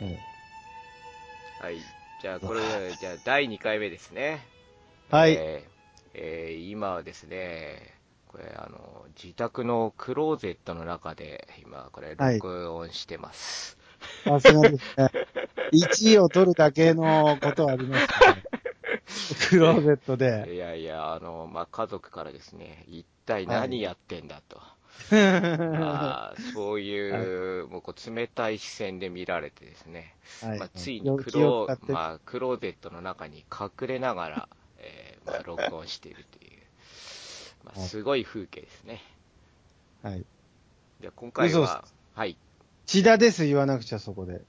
うん。はい。じゃあ、これ、じゃあ、第2回目ですね。はいえーえー今はですね、これ、あの、自宅のクローゼットの中で、今、これ、はい録音してます。さすがですね。1位を取るだけのことはありますね。クローゼットで。いやいや、あの、まあ、家族からですね、一体何やってんだと。まあ、そういう、もうこう冷たい視線で見られてですね、はいまあ、ついによクロー、まあ、クローゼットの中に隠れながら、えーまあ、録音しているという、まあ、はいすごい風景ですね。はい。で今回は、はい。千田です、言わなくちゃ、そこで。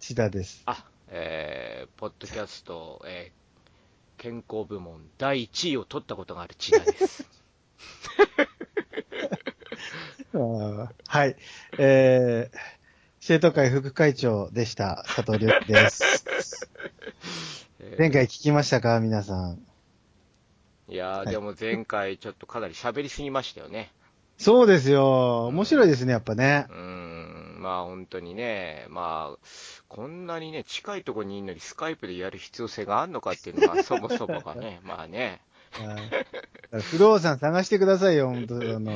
千田です。あ、えー、ポッドキャスト、えー健康部門第1位を取ったことがある千田です。はい。えー、生徒会副会長でした、佐藤亮樹です。えー前回聞きましたか、皆さん。いやー、はいでも前回ちょっとかなり喋りすぎましたよね。そうですよ。面白いですね、やっぱねう。ーん、まあ本当にね、まあ、こんなにね、近いところにいるのにスカイプでやる必要性があるのかっていうのが、そもそもがね、まあね。はい不動産探してくださいよ、本当あの、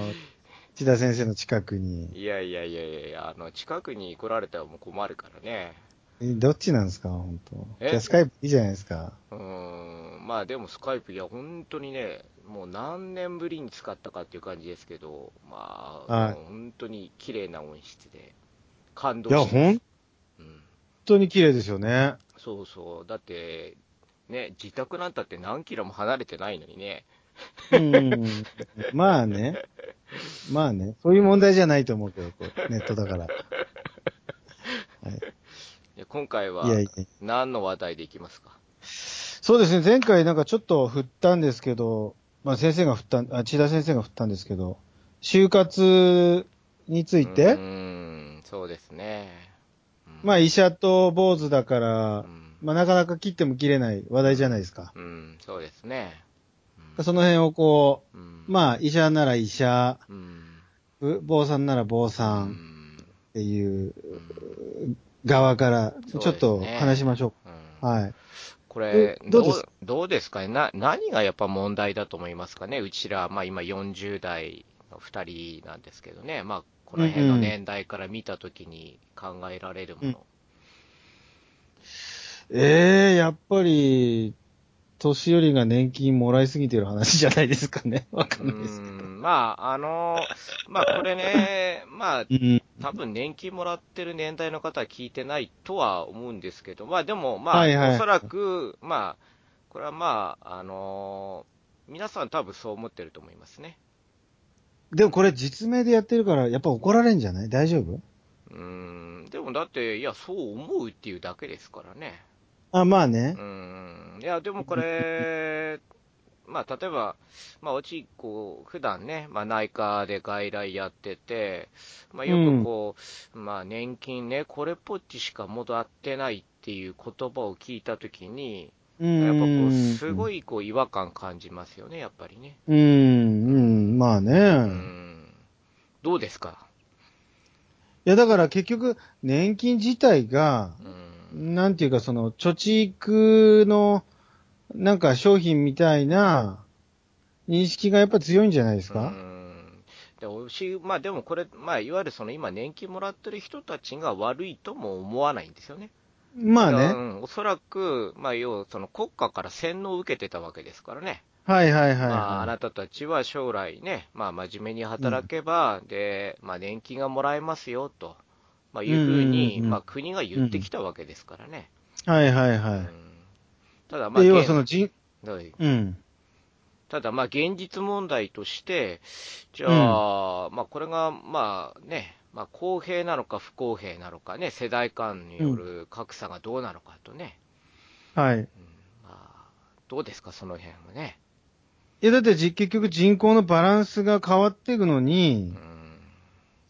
千田先生の近くに。いやいやいやいやいや、あの、近くに来られたらもう困るからね。えどっちなんですか、本当え？じゃあスカイプいいじゃないですか。うーん、まあでもスカイプ、いや、本当にね、もう何年ぶりに使ったかっていう感じですけど、まあ、はい本当に綺麗な音質で、感動いや、します本うん当に綺麗ですよね。そうそう。だって、ね、自宅なんたって何キロも離れてないのにね。うん。まあね。まあね。そういう問題じゃないと思うけど、こうネットだから。はい、で今回はいやいや。何の話題でいきますか？そうですね、前回なんかちょっと振ったんですけど、まあ先生が振った、あ、千田先生が振ったんですけど、就活についうて、ーん、そうですね。うんまあ医者と坊主だからう、ん、まあなかなか切っても切れない話題じゃないですか。うん、そうですね。うんその辺をこうん。う、まあ医者なら医者、うん、ぶ坊さんなら坊うさんん、っていううん。側から、ちょっと話しましょうんう。はい。これどうどうですかね？な、何がやっぱ問題だと思いますかね？うちら、まあ今40代の2人なんですけどね。まあこの辺の年代から見たときに考えられるもの。ええやっぱり、年寄りが年金もらいすぎてる話じゃないですかね。わかんうないですけど。ん、まあ、あの、まあこれね、まあ うん。多分年金もらってる年代の方は聞いてないとは思うんですけど、まあでも、まあ、はいはいおそらく、まあ、これはまあ、あの皆さん多分そう思ってると思いますね。でもこれ実名でやってるから、やっぱ怒られんじゃない？大丈夫？うん、でもだって、いや、そう思うっていうだけですからね。あ、まあねう。ん、いや、でもこれ、まあ、例えば、まあ、うち、こう、普段ね、まあ、内科で外来やってて、まあ、よくこう、まあ、年金ね、これっぽっちしか戻ってないっていう言葉を聞いたときに、うん。やっぱこう、すごい。い、こう、違和感感じますよね、やっぱりね。うん、うん、まあね。うん。どうですか？いや、だから結局、年金自体が、うん。なんていうか、その、貯蓄の、なんか商品みたいな、認識がやっぱ強いんじゃないですうかんでまあでもこれ、まあ、いわゆるその今、年金もらってる人たちが悪いとも思わないんですよね。まあね。うん、おそらく、まあ、要はその国家から洗脳を受けてたわけですからね。はいはいはい、まあ、あはなたたちは将来ね、まあ、真面目に働けば、で、まあ、年金がもらえますよ、と、まあ、いうふうに、うんうんうんまあ、国が言ってきたわけですからね。い。はいはいはい。うんただ、まあ、で、要は現その人、どうん。ただ、まあ、現実問題として、じゃあ、まあ、これが、まあね、まあ、公平なのか不公平なのかね、世代間による格差がどうなのかとね、はい。うんまあ、どうですか、その辺はね。いや、だってじ結局人口のバランスが変わっていくのにう、ん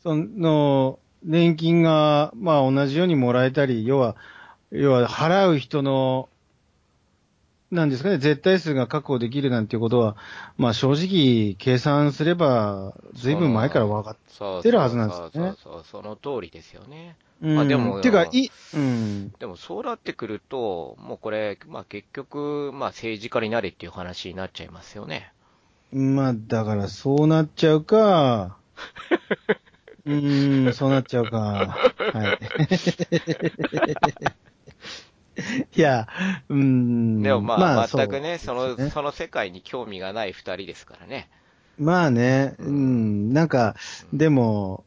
その、年金が、まあ同じようにもらえたり、要は、要は払う人の、なんですかね、絶対数が確保できるなんていうことは、まあ正直計算すれば、ずいぶん前から分かってるはずなんですよねそうそうそう、その通りですよね。うんまあでもてか、い、うん。でもそうなってくると、もうこれ、まあ結局、まあ政治家になれっていう話になっちゃいますよね。まあ、だからそうなっちゃうか、うーん、そうなっちゃうか。はい。いや、うーん。でもまあ、全くそうね、その、ねその世界に興味がない二人ですからね。まあね、ううんん、なんか、でも、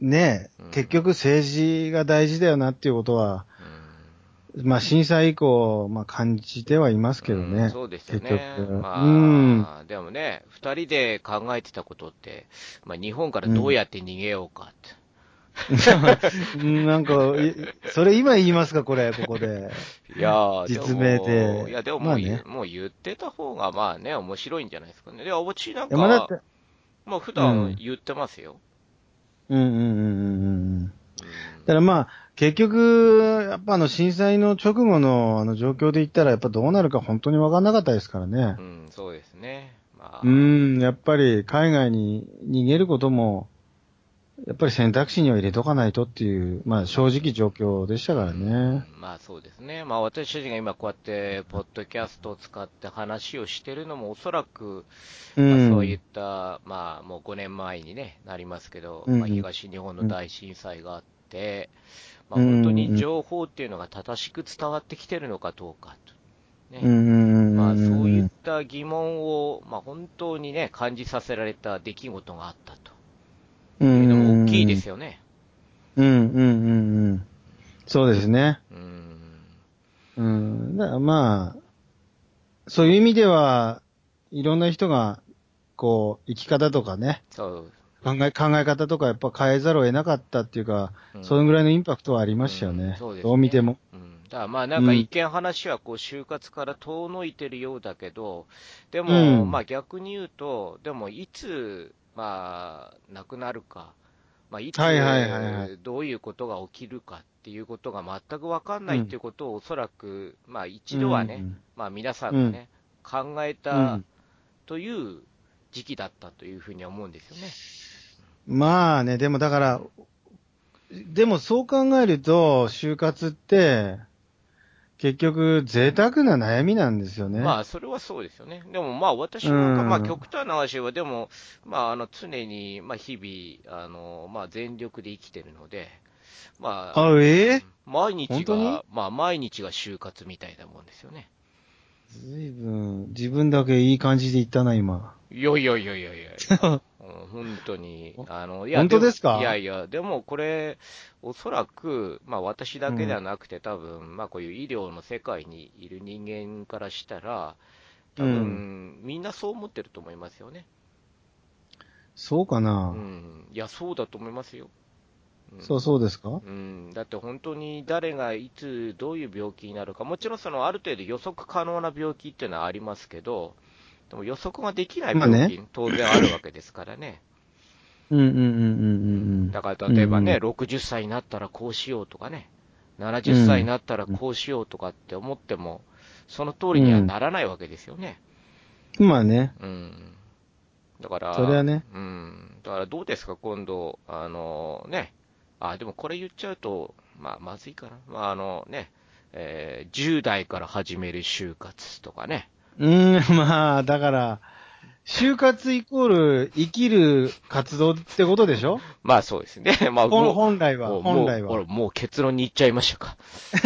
ねうん、結局政治が大事だよなっていうことは、うんまあ震災以降、まあ感じてはいますけどね。うんそうですよねまあ、うんでもね、二人で考えてたことって、まあ日本からどうやって逃げようかって。うん なんか、いそれ今言いますか、これ、ここで。いやー、実名でもいや、でももう,、まあねもう言ってた方がまあね、面白いんじゃないですかね。いや、おちなんいやまあだっかて、、もう普うん段言ってますよ。うんうんうんうんうんうん。だうんからまあ、結局、やっぱあの震災の直後のあの状況で言ったら、やっぱどうなるか本当に分かんなかったですからねう。ん、そうですね。まあ、うん、やっぱり海外に逃げることも、やっぱり選択肢には入れとかないとっていう、まあ正直状況でしたからね。うんまあそうですね。まあ私たちが今こうやって、ポッドキャストを使って話をしてるのもおそらく、うまあ、ん。そういった、まあもう5年前にね、なりますけど、うんまあ、東日本の大震災があって、まあうん本当に情報っていうのが正しく伝わってきてるのかどうかと。ね。まあそういった疑問を、まあ本当にね、感じさせられた出来事があったと。ういうのも大きいでよ。すよね。うんうんうんうん。そうですね。うん。うん。だからまあ、そういう意味では、いろんな人が、こう、生き方とかね、そう。考え、考え方とかやっぱ変えざるを得なかったっていうか、うん。そのぐらいのインパクトはありましたようんね。そうですね。どう見ても。うん、だからまあなんか一見話はこう就活から遠のいてるようだけど、でも、うん。まあ逆に言うと、でもいつ、まあ、亡くなるか、まあいつ、はいはいはいはい。どういうことが起きるかっていうことが全くわかんないっていうことをおそらく、まあ一度はね、まあ皆さんがね、考えうん。たという時期だったというふうには思うんですよね。まあね、でもだから、でもそう考えると、就活って、結局、贅沢な悩みなんですよね。まあ、それはそうですよね。でも、まあ、私なんか、うんまあ、極端な話は、でも、まあ、あの、常に、まあ、日々、あの、まあ、全力で生きてるので、まあ、あ、ええ毎日が、まあ、毎日が就活みたいなもんですよね。ずいぶん、自分だけいい感じで言ったな、今。いやいやいやいやいや。うん本当に、あの、いや、本当ですか？もいやいや、でもこれ、おそらく、まあ私だけではなくて、多分、まあこういう医療の世界にいる人間からしたら、多分、みんなそう思ってると思いますよね。そうかな、うん。いや、そうだと思いますよ。うん。そうそうですか？うん、だって本当に誰がいつどういう病気になるか、もちろんそのある程度予測可能な病気っていうのはありますけど、でも予測ができない病気、まあ当然あるわけですからね。うんうんうんうんうんうん。だから例えばね、うん60歳になったらこうしようとかね、70歳になったらこうしようとかって思っても、その通りにはならないわけですよね。まあね。うん。だから、それはねうん。だからどうですか、今度、あのね、あ、でもこれ言っちゃうと、まあ、まずいかな。まあ、あのね、えー10代から始める就活とかね。うーん、まあ、だから、就活イコール生きる活動ってことでしょ？まあそうですね。まあ、本もう本来は、もう本来は。もうほらもう結論に行っちゃいましたか。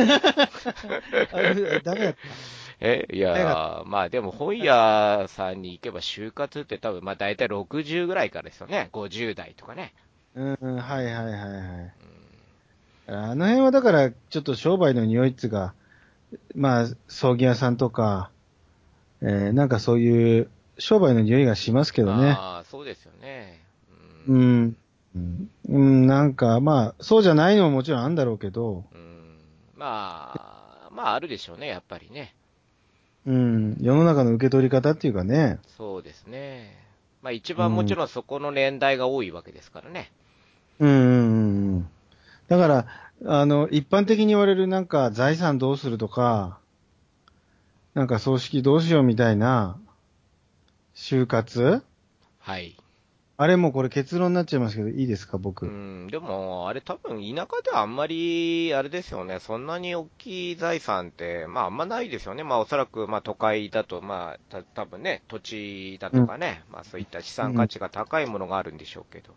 ダメだっ え、い早やー、まあでも本屋さんに行けば就活って多分、まあ大体60ぐらいからですよね。50代とかね。た。うん、はいはいはいはい。あの辺はだから、ちょっと商売の匂いっつうか、まあ、葬儀屋さんとか、えー、なんかそういう商売の匂いがしますけどね。ああ、そうですよね。う。うんん。うん、うんなんか、まあ、そうじゃないのももちろんあるんだろうけど、うんまあ、まああるでしょうね、やっぱりね。うん、世の中の受け取り方っていうかね、そうですね。まあ一番もちろんそこの年代が多いわけですからね。うんうんうんうん。だから、あの、一般的に言われるなんか財産どうするとか、なんか葬式どうしようみたいな、就活？はい。あれもこれ結論になっちゃいますけど、いいですか、う僕。ん、でも、あれ多分田舎ではあんまり、あれですよね、そんなに大きい財産って、まああんまないですよね。まあおそらく、まあ都会だと、まあた多分ね、土地だとかね、まあそういった資産価値が高いものがあるんでしょうけど。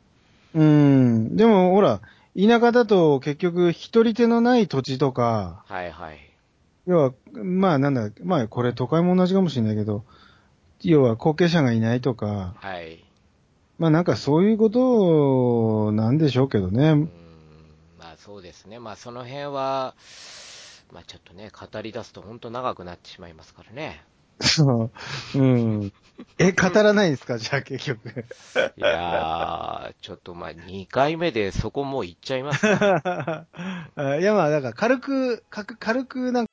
うん。でも、ほら、田舎だと結局、一人手のない土地とか、はいはい。要は、まあなんだ、まあこれ都会も同じかもしれないけど、要は後継者がいないとか、はい。まあなんかそういうことなんでしょうけどね。うん、まあそうですね。まあその辺は、まあちょっとね、語り出すと本当長くなってしまいますからね。そう。うん。え、語らないんですか？じゃあ結局。いやー、ちょっとまあ2回目でそこもう行っちゃいますかあ いやまあ、だから軽く、かく軽くなんか